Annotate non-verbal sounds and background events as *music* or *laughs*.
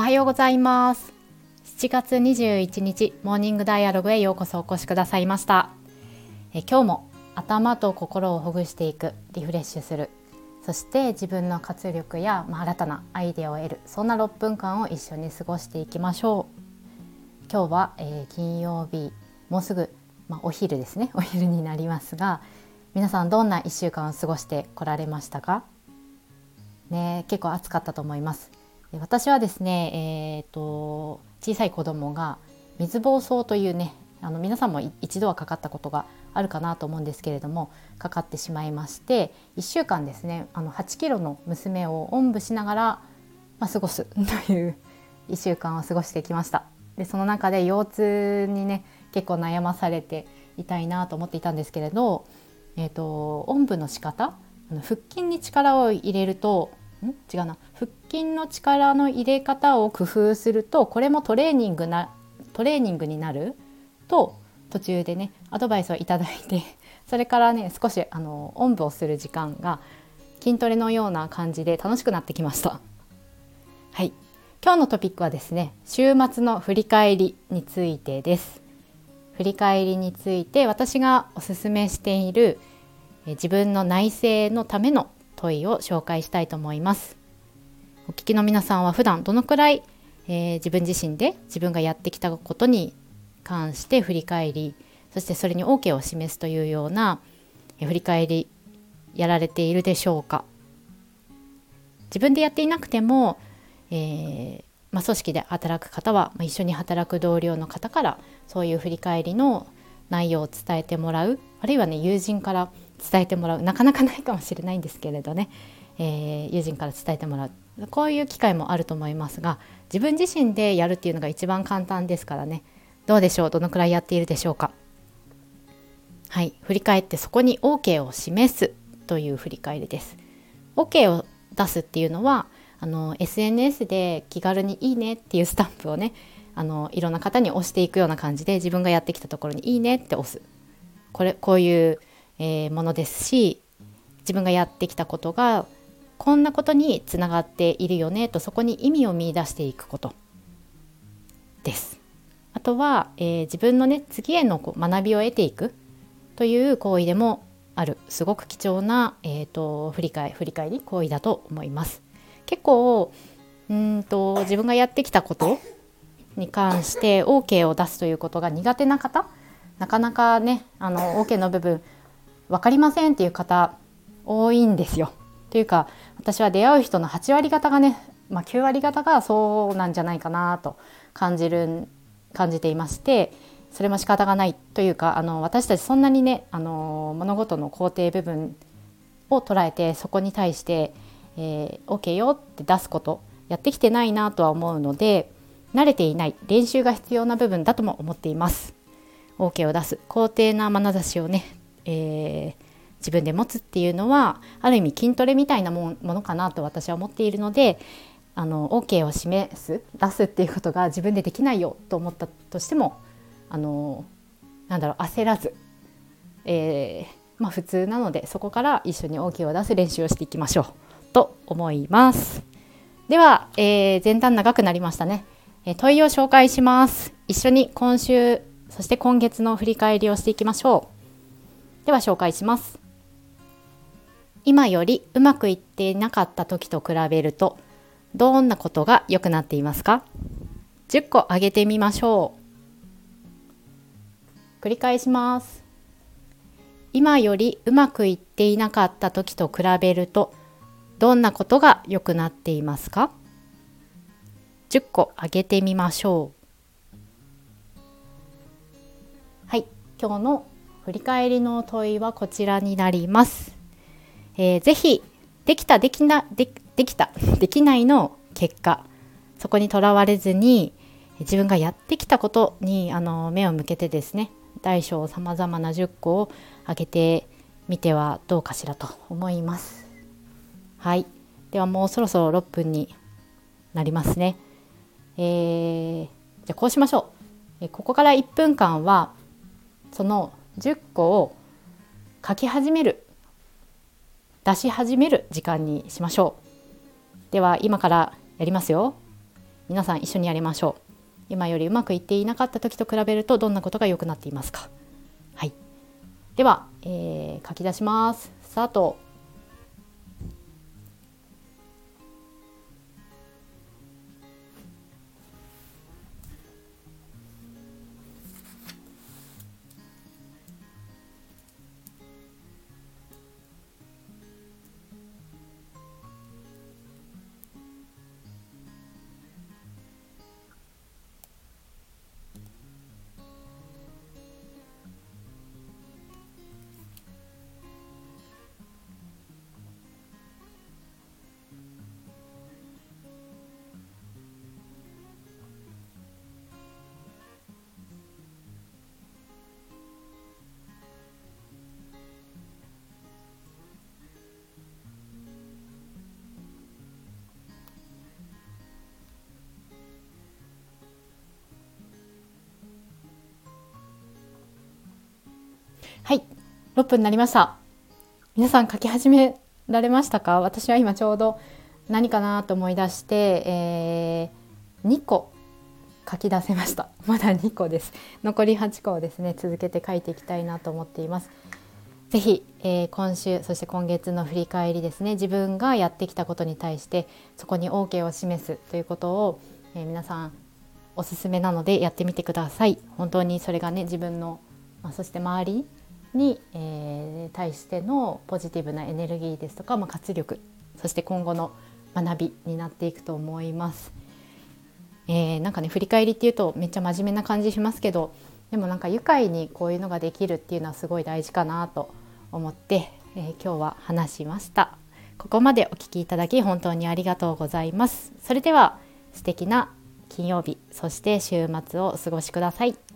おはようございます。7月21日モーニングダイアログへようこそお越しくださいました。え今日も頭と心をほぐしていくリフレッシュするそして自分の活力や、まあ、新たなアイデアを得るそんな6分間を一緒に過ごしていきましょう。今日は、えー、金曜日もうすぐ、まあ、お昼ですね。*laughs* お昼になりますが皆さんどんな1週間を過ごしてこられましたか？ね結構暑かったと思います。私はですねえーと、小さい子供が水疱瘡というねあの皆さんも一度はかかったことがあるかなと思うんですけれどもかかってしまいまして1週間ですねあの8キロの娘をおんぶしながら、まあ、過ごすという *laughs* 1週間を過ごしてきました。でその中で腰痛にね結構悩まされていたいなと思っていたんですけれど、えーと、おんぶの仕方あの腹筋に力を入れるとん？違うな。腹筋の力の入れ方を工夫するとこれもトレーニングなトレーニングになると途中でねアドバイスをいただいて *laughs* それからね少しあのおんぶをする時間が筋トレのような感じで楽しくなってきました。はい。今日のトピックはですね週末の振り返りについてです。振り返りについて私がおすすめしている自分の内省のための問いを紹介したいと思います。お聞きの皆さんは普段どのくらい、えー、自分自身で自分がやってきたことに関して振り返りそしてそれに OK を示すというようなえ振り返りやられているでしょうか。自分でやっていなくても、えー、まあ、組織で働く方は、まあ、一緒に働く同僚の方からそういう振り返りの内容を伝えてもらうあるいはね友人から伝えてもらう。なかなかないかもしれないんですけれどね、えー、友人から伝えてもらう。こういう機会もあると思いますが自分自身でやるっていうのが一番簡単ですからね。どうでしょう？どのくらいやっているでしょうか？はい。振り返ってそこに OK を示すという振り返りです。OK を出すっていうのはあの SNS で気軽にいいねっていうスタンプをねあのいろんな方に押していくような感じで自分がやってきたところにいいねって押す。これこういう、えー、ものですし自分がやってきたことがこんなことにつながっているよねとそこに意味を見いだしていくことですあとは、えー、自分のね次へのこう学びを得ていくという行為でもあるすごく貴重な、えーと、振り返振り返り行為だと思います。結構うんと自分がやってきたことに関して OK を出すということが苦手な方なかなかねあの OK の部分分かりませんっていう方多いんですよ。というか私は出会う人の8割方がね、まあ、9割方がそうなんじゃないかなと感じる感じていましてそれも仕方がないというかあの私たちそんなにねあの物事の肯定部分を捉えてそこに対して、えー、OK よって出すことやってきてないなとは思うので慣れていない練習が必要な部分だとも思っています。OK を出す肯定な眼差しをね、えー、自分で持つっていうのはある意味筋トレみたいなものかなと私は思っているのであの OK を示す出すっていうことが自分でできないよと思ったとしてもあのなんだろう焦らず、えー、まあ、普通なのでそこから一緒に OK を出す練習をしていきましょうと思います。では、えー、前段長くなりましたね、えー、問いを紹介します。一緒に今週そして今月の振り返りをしていきましょう。では紹介します。今よりうまくいっていなかった時と比べるとどんなことが良くなっていますか ?10 個挙げてみましょう。繰り返します。今よりうまくいっていなかった時と比べるとどんなことが良くなっていますか ?10 個挙げてみましょう。はい、今日の振り返りの問いはこちらになります。えー、ぜひできたできなでできた *laughs* できないの結果そこにとらわれずに自分がやってきたことにあの目を向けてですね大小さまざまな10個を挙げてみてはどうかしらと思います。はいではもうそろそろ6分になりますね。えー、じゃあこうしましょう。ここから1分間はその10個を書き始める出し始める時間にしましょう。では今からやりますよ。皆さん一緒にやりましょう。今よりうまくいっていなかった時と比べるとどんなことが良くなっていますか。はい。では、えー、書き出します。スタート。はい。6分になりました。皆さん書き始められましたか？私は今ちょうど何かなと思い出して、えー、2個書き出せました。*laughs* まだ2個です。残り8個をですね続けて書いていきたいなと思っています。ぜひ、えー、今週そして今月の振り返りですね自分がやってきたことに対してそこに OK を示すということを、えー、皆さんおすすめなのでやってみてください。本当にそれがね自分の、まあ、そして周りに、えー、対してのポジティブなエネルギーですとか、まあ、活力そして今後の学びになっていくと思います。えー、なんかね振り返りっていうとめっちゃ真面目な感じしますけどでもなんか愉快にこういうのができるっていうのはすごい大事かなと思って、えー、今日は話しました。ここまでお聞きいただき本当にありがとうございます。それでは素敵な金曜日そして週末をお過ごしください。